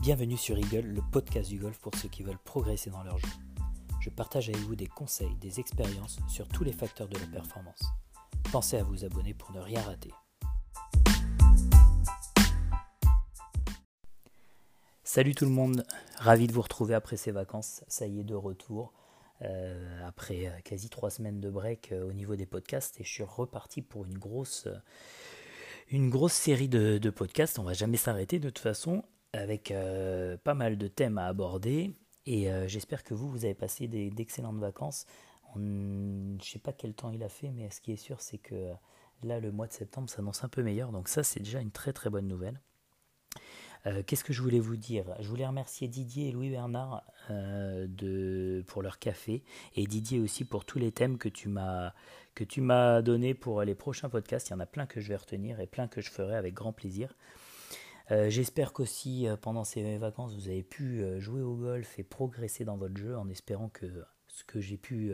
Bienvenue sur Eagle, le podcast du golf pour ceux qui veulent progresser dans leur jeu. Je partage avec vous des conseils, des expériences sur tous les facteurs de la performance. Pensez à vous abonner pour ne rien rater. Salut tout le monde, ravi de vous retrouver après ces vacances. Ça y est, de retour. Euh, après euh, quasi trois semaines de break euh, au niveau des podcasts et je suis reparti pour une grosse, série de, de podcasts. On va jamais s'arrêter de toute façon avec euh, pas mal de thèmes à aborder. Et euh, j'espère que vous, vous avez passé d'excellentes vacances. je ne sais pas quel temps il a fait, mais ce qui est sûr, c'est que euh, là, le mois de septembre s'annonce un peu meilleur. Donc ça, c'est déjà une très très bonne nouvelle. Qu'est-ce que je voulais vous dire? Je voulais remercier Didier et Louis Bernard pour leur café et Didier aussi pour tous les thèmes que tu m'as que tu m'as donné pour les prochains podcasts. Il y en a plein que je vais retenir et plein que je ferai avec grand plaisir. Euh, j'espère qu'aussi euh, pendant ces vacances vous avez pu euh, jouer au golf et progresser dans votre jeu en espérant que ce que j'ai pu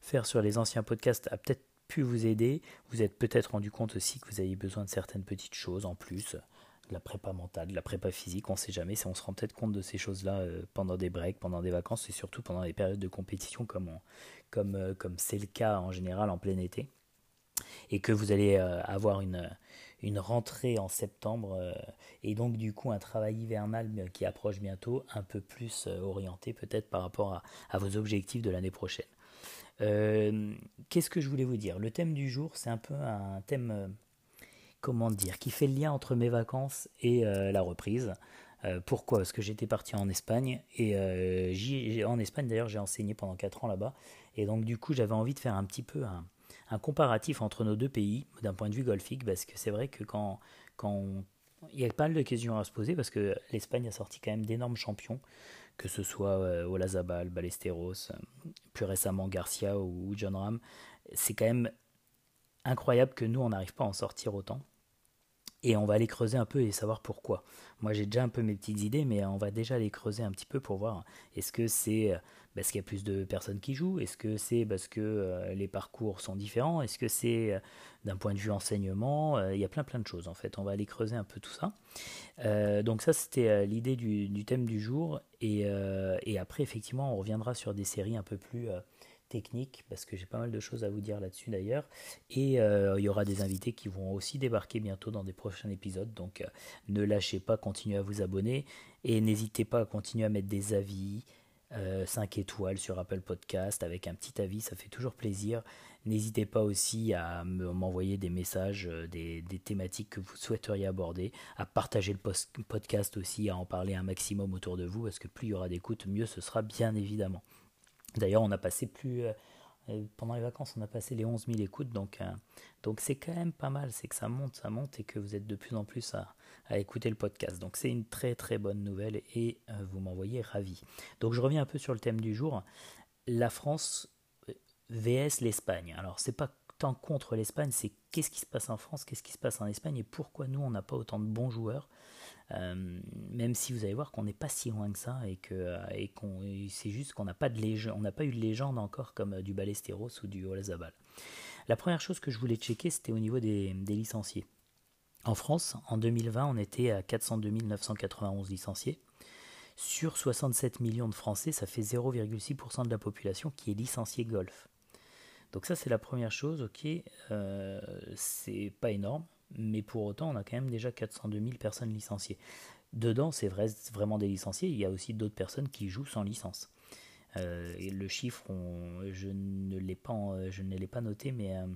faire sur les anciens podcasts a peut-être pu vous aider. Vous êtes peut-être rendu compte aussi que vous avez besoin de certaines petites choses en plus, de la prépa mentale, de la prépa physique, on ne sait jamais, on se rend peut-être compte de ces choses-là pendant des breaks, pendant des vacances et surtout pendant les périodes de compétition comme c'est le cas en général en plein été et que vous allez avoir une une rentrée en septembre euh, et donc du coup un travail hivernal qui approche bientôt, un peu plus euh, orienté peut-être par rapport à, vos objectifs de l'année prochaine. Euh, qu'est-ce que je voulais vous dire? Le thème du jour, c'est un peu un thème, comment dire, qui fait le lien entre mes vacances et la reprise. pourquoi? Parce que j'étais parti en Espagne et en Espagne d'ailleurs j'ai enseigné pendant 4 ans là-bas et donc du coup j'avais envie de faire un petit peu un, un comparatif entre nos deux pays d'un point de vue golfique, parce que c'est vrai que quand, quand il y a pas mal de questions à se poser, parce que l'Espagne a sorti quand même d'énormes champions, que ce soit euh, Olazabal, Ballesteros, euh, plus récemment Garcia ou John Ram. C'est quand même incroyable que nous, on n'arrive pas à en sortir autant. Et on va aller creuser un peu et savoir pourquoi. Moi, j'ai déjà un peu mes petites idées, mais on va déjà les creuser un petit peu pour voir. Est-ce que c'est euh, parce qu'il y a plus de personnes qui jouent? Est-ce que c'est parce que euh, les parcours sont différents? Est-ce que c'est euh, d'un point de vue enseignement? Il y a plein plein de choses en fait. On va aller creuser un peu tout ça. donc ça, c'était l'idée du, thème du jour. Et, après, effectivement, on reviendra sur des séries un peu plus technique, parce que j'ai pas mal de choses à vous dire là-dessus d'ailleurs. Et euh, il y aura des invités qui vont aussi débarquer bientôt dans des prochains épisodes. Donc euh, ne lâchez pas, continuez à vous abonner. Et n'hésitez pas à continuer à mettre des avis. 5 euh, étoiles sur Apple Podcast avec un petit avis, ça fait toujours plaisir. N'hésitez pas aussi à m'envoyer des messages, des, des, thématiques que vous souhaiteriez aborder, à partager le podcast aussi, à en parler un maximum autour de vous, parce que plus il y aura d'écoute, mieux ce sera bien évidemment. D'ailleurs, on a passé plus. Euh, euh, pendant les vacances, on a passé les 11 000 écoutes, donc euh, donc c'est quand même pas mal. C'est que ça monte, ça monte et que vous êtes de plus en plus à, écouter le podcast. Donc c'est une très très bonne nouvelle et vous m'envoyez ravi. Donc je reviens un peu sur le thème du jour. La France vs l'Espagne. Alors c'est pas tant contre l'Espagne, c'est qu'est-ce qui se passe en France, qu'est-ce qui se passe en Espagne et pourquoi nous on n'a pas autant de bons joueurs. Euh, même si vous allez voir qu'on n'est pas si loin que ça et que euh, c'est juste qu'on n'a pas de légende, on n'a pas eu de légende encore comme euh, du Ballesteros ou du Olazabal. La première chose que je voulais checker, c'était au niveau des, licenciés. En France, en 2020, on était à 402 991 licenciés. Sur 67 millions de Français, ça fait 0,6% de la population qui est licenciée golf. Donc ça, c'est la première chose, ok, c'est pas énorme, mais pour autant, on a quand même déjà 402 000 personnes licenciées. Dedans, c'est vrai, vraiment des licenciés, il y a aussi d'autres personnes qui jouent sans licence. Euh, et le chiffre, je ne l'ai pas, noté, mais, euh,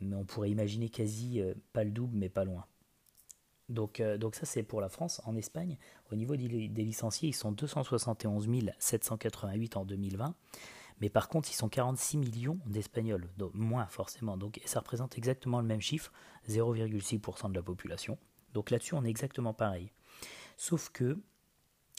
on pourrait imaginer quasi euh, pas le double, mais pas loin. Donc, donc ça, c'est pour la France. En Espagne, au niveau des licenciés, ils sont 271 788 en 2020. Mais par contre, ils sont 46 millions d'Espagnols, moins forcément. Donc, ça représente exactement le même chiffre, 0,6% de la population. Donc là-dessus, on est exactement pareil. Sauf que,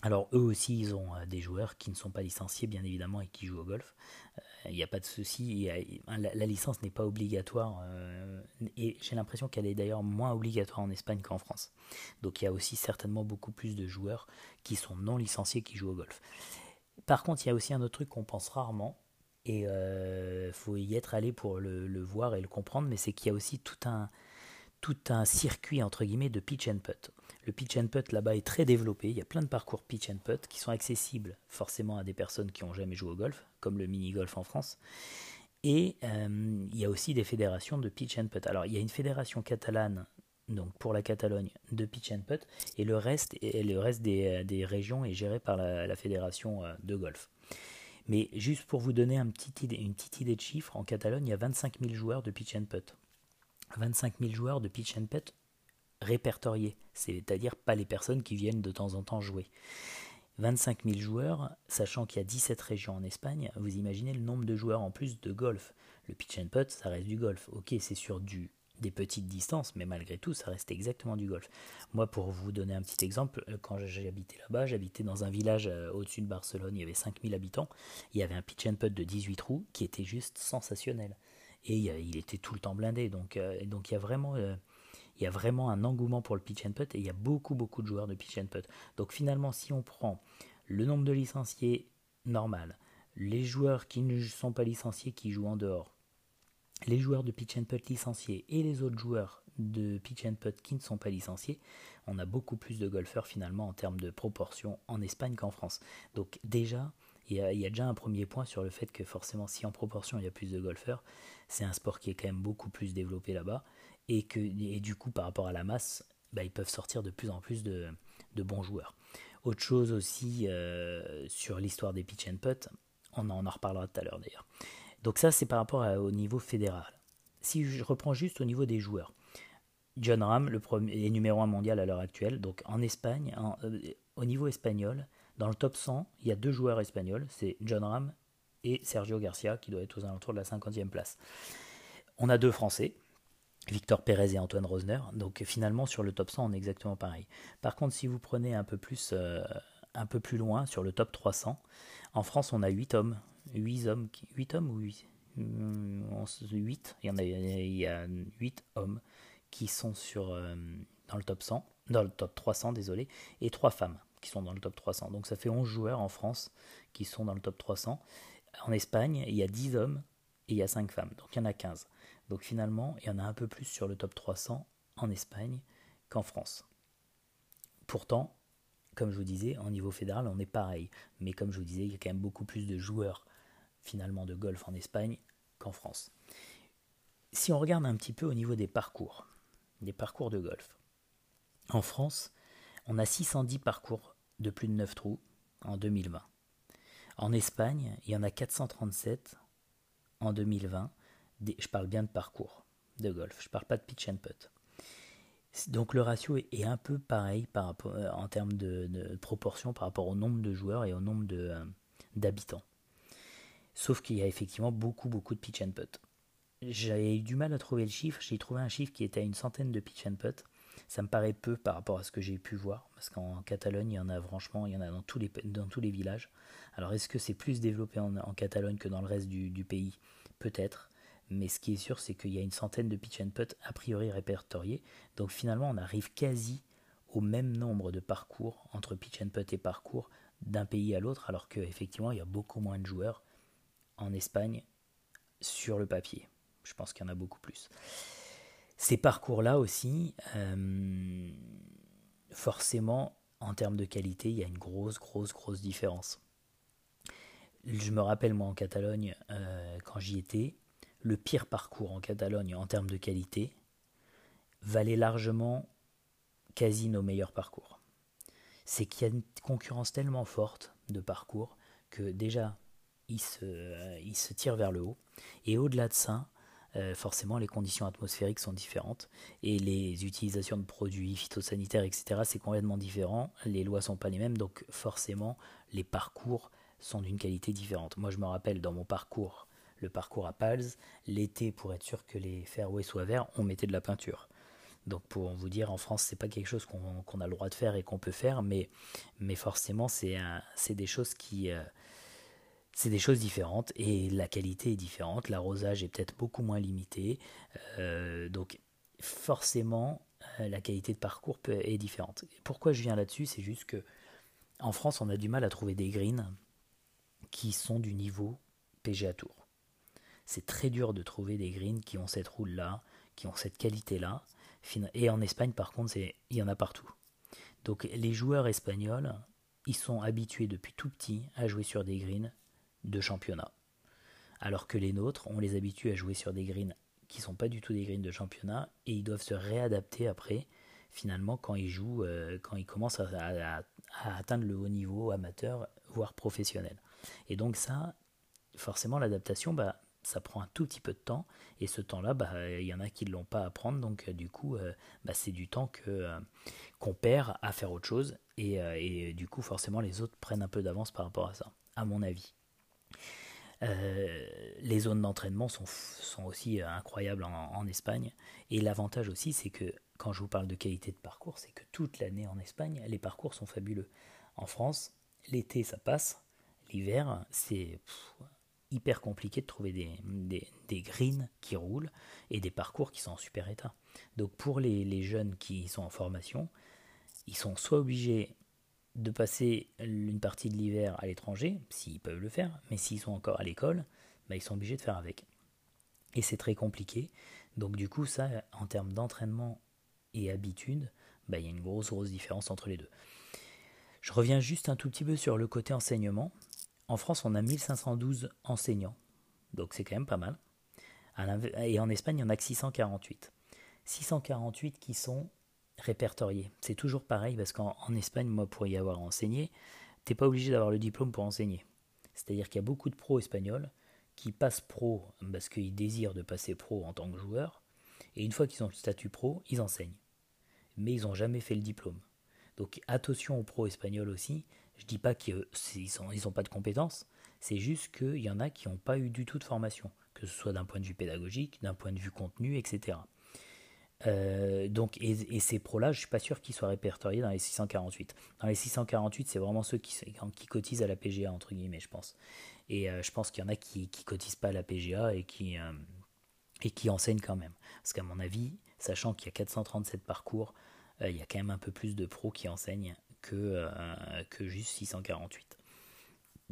alors eux aussi, ils ont euh, des joueurs qui ne sont pas licenciés, bien évidemment, et qui jouent au golf. Euh, il n'y a pas de souci. La, licence n'est pas obligatoire. Euh, et j'ai l'impression qu'elle est d'ailleurs moins obligatoire en Espagne qu'en France. Donc il y a aussi certainement beaucoup plus de joueurs qui sont non licenciés qui jouent au golf. Par contre, il y a aussi un autre truc qu'on pense rarement, et il euh, faut y être allé pour le, voir et le comprendre, mais c'est qu'il y a aussi tout un, tout un circuit entre guillemets de pitch and putt. Le pitch and putt là-bas est très développé. Il y a plein de parcours pitch and putt qui sont accessibles forcément à des personnes qui n'ont jamais joué au golf, comme le mini-golf en France. Et euh, il y a aussi des fédérations de pitch and putt. Alors il y a une fédération catalane donc pour la Catalogne de pitch and putt et le reste, le reste des, des, régions est géré par la, fédération euh, de golf. Mais juste pour vous donner une petite idée de chiffre, en Catalogne il y a 25 000 joueurs de pitch and putt. 25 000 joueurs de pitch and putt répertoriés, c'est-à-dire pas les personnes qui viennent de temps en temps jouer. 25 000 joueurs, sachant qu'il y a 17 régions en Espagne, vous imaginez le nombre de joueurs en plus de golf. Le pitch and putt, ça reste du golf. Ok, c'est sur du, des petites distances, mais malgré tout, ça reste exactement du golf. Moi, pour vous donner un petit exemple, euh, quand j'habitais là-bas, j'habitais dans un village euh, au-dessus de Barcelone, il y avait 5000 habitants, il y avait un pitch and putt de 18 trous qui était juste sensationnel et il était tout le temps blindé. Donc, euh, il y a vraiment il y a vraiment un engouement pour le pitch and putt et il y a beaucoup beaucoup de joueurs de pitch and putt. Donc finalement, si on prend le nombre de licenciés normal, les joueurs qui ne sont pas licenciés qui jouent en dehors, les joueurs de pitch and putt licenciés et les autres joueurs de pitch and putt qui ne sont pas licenciés, on a beaucoup plus de golfeurs finalement en termes de proportion en Espagne qu'en France. Donc déjà, il y, a, déjà un premier point sur le fait que forcément si en proportion il y a plus de golfeurs, c'est un sport qui est quand même beaucoup plus développé là-bas et que du coup par rapport à la masse, bah, ils peuvent sortir de plus en plus de, bons joueurs. Autre chose aussi euh, sur l'histoire des pitch and putt, on en reparlera tout à l'heure d'ailleurs. Donc ça c'est par rapport au niveau fédéral. Si je reprends juste au niveau des joueurs, John Ram le premier, est numéro 1 mondial à l'heure actuelle. Donc en Espagne, euh, au niveau espagnol, dans le top 100, il y a deux joueurs espagnols, c'est John Ram et Sergio Garcia, qui doit être aux alentours de la 50e place. On a deux Français, Victor Pérez et Antoine Rosner. Donc finalement, sur le top 100, on est exactement pareil. Par contre, si vous prenez un peu plus, euh, un peu plus loin, sur le top 300, en France, on a 8 hommes. 8 hommes, 8 hommes ou 8 8, hmm, il y, en a, il y a 8 hommes qui sont sur, euh, dans le top 100, dans le top 300, désolé, et 3 femmes qui sont dans le top 300. Donc ça fait 11 joueurs en France qui sont dans le top 300. En Espagne, il y a 10 hommes et il y a 5 femmes, donc il y en a 15. Donc finalement, il y en a un peu plus sur le top 300 en Espagne qu'en France. Pourtant, comme je vous disais, en niveau fédéral, on est pareil. Mais comme je vous disais, il y a quand même beaucoup plus de joueurs finalement de golf en Espagne qu'en France. Si on regarde un petit peu au niveau des parcours, des parcours de golf, en France, on a 610 parcours de plus de 9 trous en 2020. En Espagne, il y en a 437 en 2020. Je parle bien de parcours de golf, je ne parle pas de pitch and putt. Donc le ratio est un peu pareil par rapport, euh, en termes de, proportion par rapport au nombre de joueurs et au nombre euh, d'habitants. Sauf qu'il y a effectivement beaucoup beaucoup de pitch and putt. J'avais eu du mal à trouver le chiffre, j'ai trouvé un chiffre qui était à une centaine de pitch and putt. Ça me paraît peu par rapport à ce que j'ai pu voir, parce qu'en Catalogne, il y en a franchement, il y en a dans tous les, dans tous les villages. Alors est-ce que c'est plus développé en, Catalogne que dans le reste du, pays? Peut-être. Mais ce qui est sûr, c'est qu'il y a une centaine de pitch and putt a priori répertoriés. Donc finalement, on arrive quasi au même nombre de parcours entre pitch and putt et parcours d'un pays à l'autre, alors qu'effectivement, il y a beaucoup moins de joueurs en Espagne sur le papier. Je pense qu'il y en a beaucoup plus. Ces parcours-là aussi, euh, forcément, en termes de qualité, il y a une grosse, grosse, grosse différence. Je me rappelle, moi, en Catalogne, euh, quand j'y étais, le pire parcours en Catalogne en termes de qualité valait largement quasi nos meilleurs parcours. C'est qu'il y a une concurrence tellement forte de parcours que déjà, il se, il se tire vers le haut. Et au-delà de ça, euh, forcément les conditions atmosphériques sont différentes et les utilisations de produits phytosanitaires, etc., c'est complètement différent. Les lois sont pas les mêmes, donc forcément les parcours sont d'une qualité différente. Moi, je me rappelle dans mon parcours, le parcours à Pals, l'été, pour être sûr que les fairways soient verts, on mettait de la peinture. Donc pour vous dire, en France, c'est pas quelque chose qu'on a le droit de faire et qu'on peut faire, mais, forcément, c'est des choses qui, euh, des choses différentes et la qualité est différente, l'arrosage est peut-être beaucoup moins limité, euh, donc forcément euh, la qualité de parcours est différente. Pourquoi je viens là-dessus? C'est juste que en France on a du mal à trouver des greens qui sont du niveau PGA Tour. C'est très dur de trouver des greens qui ont cette roule-là, qui ont cette qualité-là. Et en Espagne, par contre, il y en a partout. Donc les joueurs espagnols, ils sont habitués depuis tout petit à jouer sur des greens de championnat. Alors que les nôtres, on les habitue à jouer sur des greens qui sont pas du tout des greens de championnat et ils doivent se réadapter après, finalement, quand ils jouent, euh, quand ils commencent à, atteindre le haut niveau amateur, voire professionnel. Et donc ça, forcément, l'adaptation, bah, ça prend un tout petit peu de temps et ce temps-là, bah, il y en a qui ne l'ont pas à prendre, donc euh, du coup, euh, bah, c'est du temps que qu'on perd à faire autre chose et, du coup, forcément, les autres prennent un peu d'avance par rapport à ça, à mon avis. Euh, les zones d'entraînement sont, sont, aussi euh, incroyables en, Espagne. Et l'avantage aussi, c'est que quand je vous parle de qualité de parcours, c'est que toute l'année en Espagne, les parcours sont fabuleux. En France, l'été, ça passe. L'hiver, c'est hyper compliqué de trouver des, des, greens qui roulent et des parcours qui sont en super état. Donc pour les, les jeunes qui sont en formation, ils sont soit obligés de passer une partie de l'hiver à l'étranger, s'ils peuvent le faire, mais s'ils sont encore à l'école, bah, ils sont obligés de faire avec. Et c'est très compliqué. Donc du coup, ça, en termes d'entraînement et habitude, bah, il y a une grosse, grosse différence entre les deux. Je reviens juste un tout petit peu sur le côté enseignement. En France, on a 1512 enseignants, donc c'est quand même pas mal. Et en Espagne, il y en a que 648. 648 qui sont répertorié. C'est toujours pareil parce qu'en Espagne, moi, pour y avoir enseigné, t'es pas obligé d'avoir le diplôme pour enseigner. C'est-à-dire qu'il y a beaucoup de pros espagnols qui passent pro parce qu'ils désirent de passer pro en tant que joueur, et une fois qu'ils ont le statut pro, ils enseignent. Mais ils n'ont jamais fait le diplôme. Donc attention aux pros espagnols aussi. Je dis pas qu'ils n'ont pas de compétences, c'est juste qu'il y en a qui n'ont pas eu du tout de formation, que ce soit d'un point de vue pédagogique, d'un point de vue contenu, etc. Euh, donc, et, ces pros-là, je suis pas sûr qu'ils soient répertoriés dans les 648. Dans les 648, c'est vraiment ceux qui, cotisent à la PGA, entre guillemets, je pense. Et euh, je pense qu'il y en a qui ne cotisent pas à la PGA euh, et qui enseignent quand même. Parce qu'à mon avis, sachant qu'il y a 437 parcours, il y a quand même un peu plus de pros qui enseignent que, que juste 648.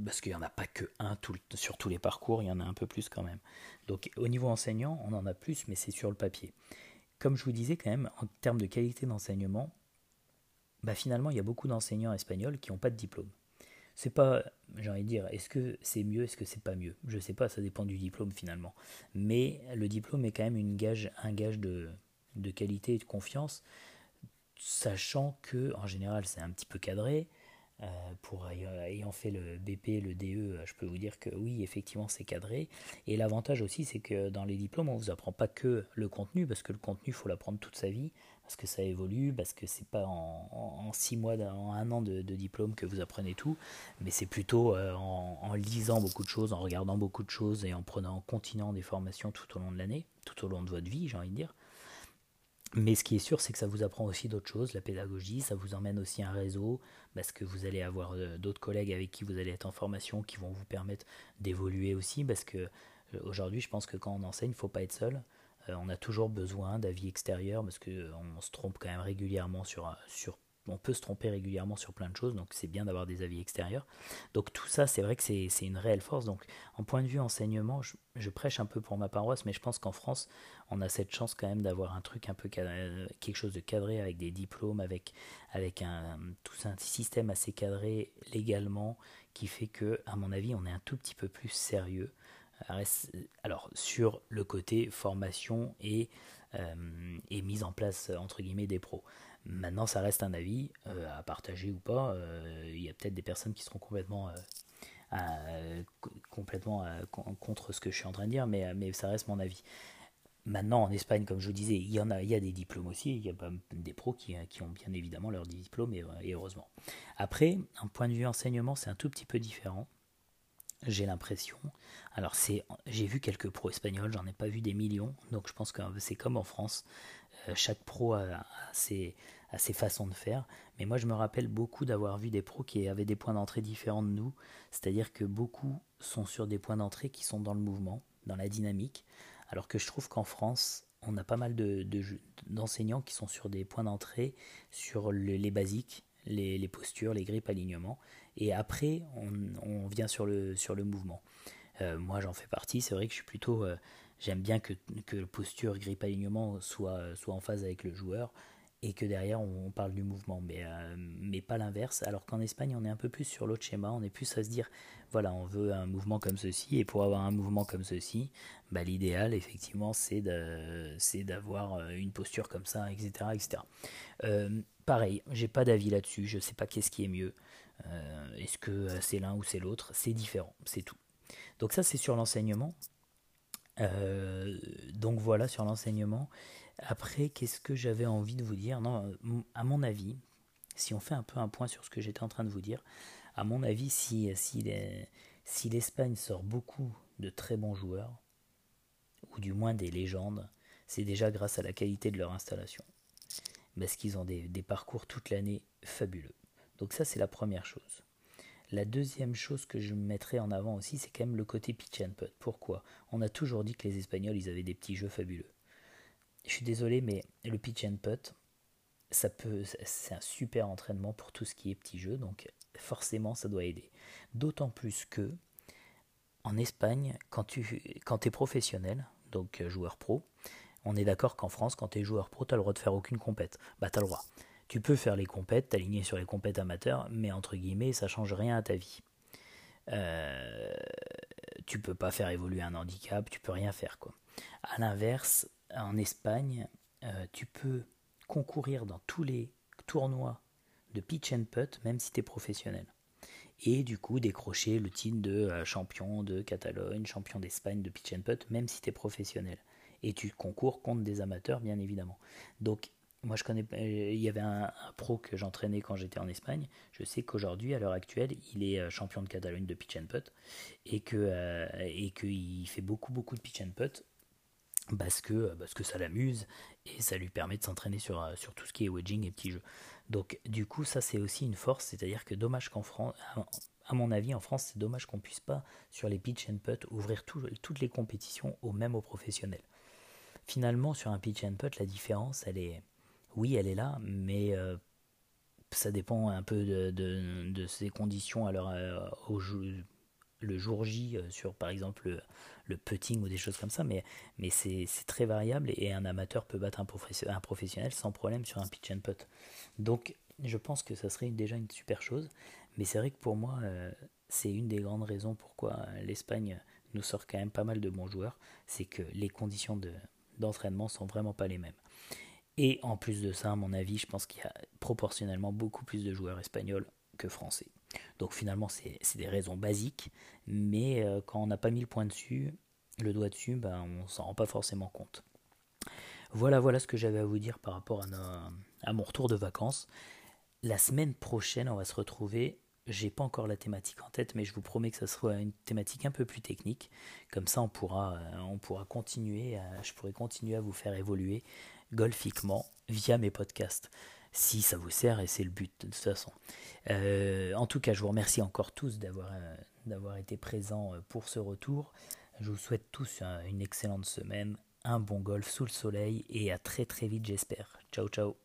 Parce qu'il n'y en a pas que un sur tous les parcours, il y en a un peu plus quand même. Donc au niveau enseignant, on en a plus, mais c'est sur le papier comme je vous disais quand même, en termes de qualité d'enseignement, bah finalement, il y a beaucoup d'enseignants espagnols qui n'ont pas de diplôme. C'est pas, j'ai envie de dire, est-ce que c'est mieux, est-ce que c'est pas mieux? Je sais pas, ça dépend du diplôme finalement. Mais le diplôme est quand même une gage, un gage de, de qualité et de confiance, sachant que en général c'est un petit peu cadré, euh, pour ayant fait le BP, le DE, je peux vous dire que oui, effectivement, c'est cadré. Et l'avantage aussi, c'est que dans les diplômes, on vous apprend pas que le contenu, parce que le contenu, faut l'apprendre toute sa vie, parce que ça évolue, parce que c'est pas en, six mois, en un an de, diplôme que vous apprenez tout, mais c'est plutôt euh, en, en, lisant beaucoup de choses, en regardant beaucoup de choses et en prenant, en continuant des formations tout au long de l'année, tout au long de votre vie, j'ai envie de dire. Mais ce qui est sûr, c'est que ça vous apprend aussi d'autres choses, la pédagogie, ça vous emmène aussi un réseau, parce que vous allez avoir euh, d'autres collègues avec qui vous allez être en formation, qui vont vous permettre d'évoluer aussi, parce que euh, aujourd'hui, je pense que quand on enseigne, il ne faut pas être seul. Euh, on a toujours besoin d'avis extérieurs, parce qu'on se trompe quand même régulièrement sur, sur on peut se tromper régulièrement sur plein de choses, donc c'est bien d'avoir des avis extérieurs. Donc tout ça, c'est vrai que c'est une réelle force. Donc en point de vue enseignement, je, prêche un peu pour ma paroisse, mais je pense qu'en France, on a cette chance quand même d'avoir un truc un peu quelque chose de cadré avec des diplômes, avec, avec un, tout un système assez cadré légalement qui fait que, à mon avis, on est un tout petit peu plus sérieux. Alors sur le côté formation et, et mise en place entre guillemets des pros. Maintenant, ça reste un avis euh, à partager ou pas. Euh, il y a peut-être des personnes qui seront complètement, euh, complètement contre ce que je suis en train de dire, mais, mais ça reste mon avis. Maintenant, en Espagne, comme je vous disais, il y, en a, il y a des diplômes aussi. Il y a des pros qui, qui ont bien évidemment leur diplôme, et, et heureusement. Après, un point de vue enseignement, c'est un tout petit peu différent j'ai l'impression. Alors c'est, j'ai vu quelques pros espagnols, j'en ai pas vu des millions, donc je pense que c'est comme en France. Euh, chaque pro a, ses, façons de faire. Mais moi, je me rappelle beaucoup d'avoir vu des pros qui avaient des points d'entrée différents de nous. C'est-à-dire que beaucoup sont sur des points d'entrée qui sont dans le mouvement, dans la dynamique. Alors que je trouve qu'en France, on a pas mal d'enseignants de, qui sont sur des points d'entrée sur les basiques, les, postures, les grippes, alignements. Et après, on, vient sur le, sur le mouvement. Euh, moi, j'en fais partie. C'est vrai que je suis plutôt. Euh, J'aime bien que, que posture, grip, alignement soit, soit en phase avec le joueur et que derrière on, parle du mouvement, mais, euh, mais pas l'inverse. Alors qu'en Espagne, on est un peu plus sur l'autre schéma, on est plus à se dire voilà, on veut un mouvement comme ceci, et pour avoir un mouvement comme ceci, bah, l'idéal, effectivement, c'est d'avoir une posture comme ça, etc. etc. Pareil, j'ai pas d'avis là-dessus, je sais pas qu'est-ce qui est mieux. Est-ce que c'est l'un ou c'est l'autre? C'est différent, c'est tout. Donc ça, c'est sur l'enseignement. donc voilà sur l'enseignement. Après, qu'est-ce que j'avais envie de vous dire? Non, euh, à mon avis, si on fait un peu un point sur ce que j'étais en train de vous dire, à mon avis, si, si l'Espagne sort beaucoup de très bons joueurs, ou du moins des légendes, c'est déjà grâce à la qualité de leur installation. Parce qu'ils ont des parcours toute l'année fabuleux. Donc ça, c'est la première chose. La deuxième chose que je mettrais en avant aussi, c'est quand même le côté pitch and putt. Pourquoi? On a toujours dit que les Espagnols, ils avaient des petits jeux fabuleux je suis désolé, mais le pitch and putt, ça peut, c'est un super entraînement pour tout ce qui est petit jeu, donc forcément ça doit aider. D'autant plus que en Espagne, quand tu es professionnel, donc joueur pro, on est d'accord qu'en France, quand tu es joueur pro, tu as le droit de faire aucune compète. Bah tu as le droit. Tu peux faire les compètes, t'aligner sur les compètes amateurs, mais entre guillemets, ça change rien à ta vie. Euh, tu peux pas faire évoluer un handicap, tu peux rien faire quoi. À l'inverse, en Espagne, euh, tu peux concourir dans tous les tournois de pitch and putt, même si tu es professionnel. Et du coup, décrocher le titre de euh, champion de Catalogne, champion d'Espagne de pitch and putt, même si tu es professionnel. Et tu concours contre des amateurs, bien évidemment. Donc, moi, je connais. Euh, il y avait un, pro que j'entraînais quand j'étais en Espagne. Je sais qu'aujourd'hui, à l'heure actuelle, il est champion de Catalogne de pitch and putt et que et qu'il fait beaucoup beaucoup de pitch and putt parce que, parce que ça l'amuse et ça lui permet de s'entraîner sur, euh, sur tout ce qui est wedging et petits jeux. Donc du coup ça c'est aussi une force, c'est-à-dire que dommage qu'en France, à mon avis en France c'est dommage qu'on puisse pas sur les pitch and putt ouvrir toutes les compétitions au même aux professionnels. Finalement sur un pitch and putt la différence elle est, oui elle est là, mais euh, ça dépend un peu de, ses conditions alors euh, le jour J euh, sur par exemple le, putting ou des choses comme ça, mais, c'est très variable et un amateur peut battre un, professionnel sans problème sur un pitch and putt. Donc je pense que ça serait déjà une super chose, mais c'est vrai que pour moi c'est une des grandes raisons pourquoi l'Espagne nous sort quand même pas mal de bons joueurs, c'est que les conditions d'entraînement sont vraiment pas les mêmes. Et en plus de ça, à mon avis, je pense qu'il y a proportionnellement beaucoup plus de joueurs espagnols que français. Donc finalement, c'est des raisons basiques, mais euh, quand on n'a pas mis le point dessus, le doigt dessus, ben, on s'en rend pas forcément compte. Voilà, voilà ce que j'avais à vous dire par rapport à, mon retour de vacances. La semaine prochaine, on va se retrouver. J'ai pas encore la thématique en tête, mais je vous promets que ça sera une thématique un peu plus technique. Comme ça, on pourra, euh, on pourra continuer. je pourrai continuer à vous faire évoluer golfiquement via mes podcasts si ça vous sert, et c'est le but de toute façon. Euh, en tout cas, je vous remercie encore tous d'avoir, euh, été présents euh, pour ce retour. Je vous souhaite tous une excellente semaine, un bon golf sous le soleil, et à très très vite j'espère. Ciao ciao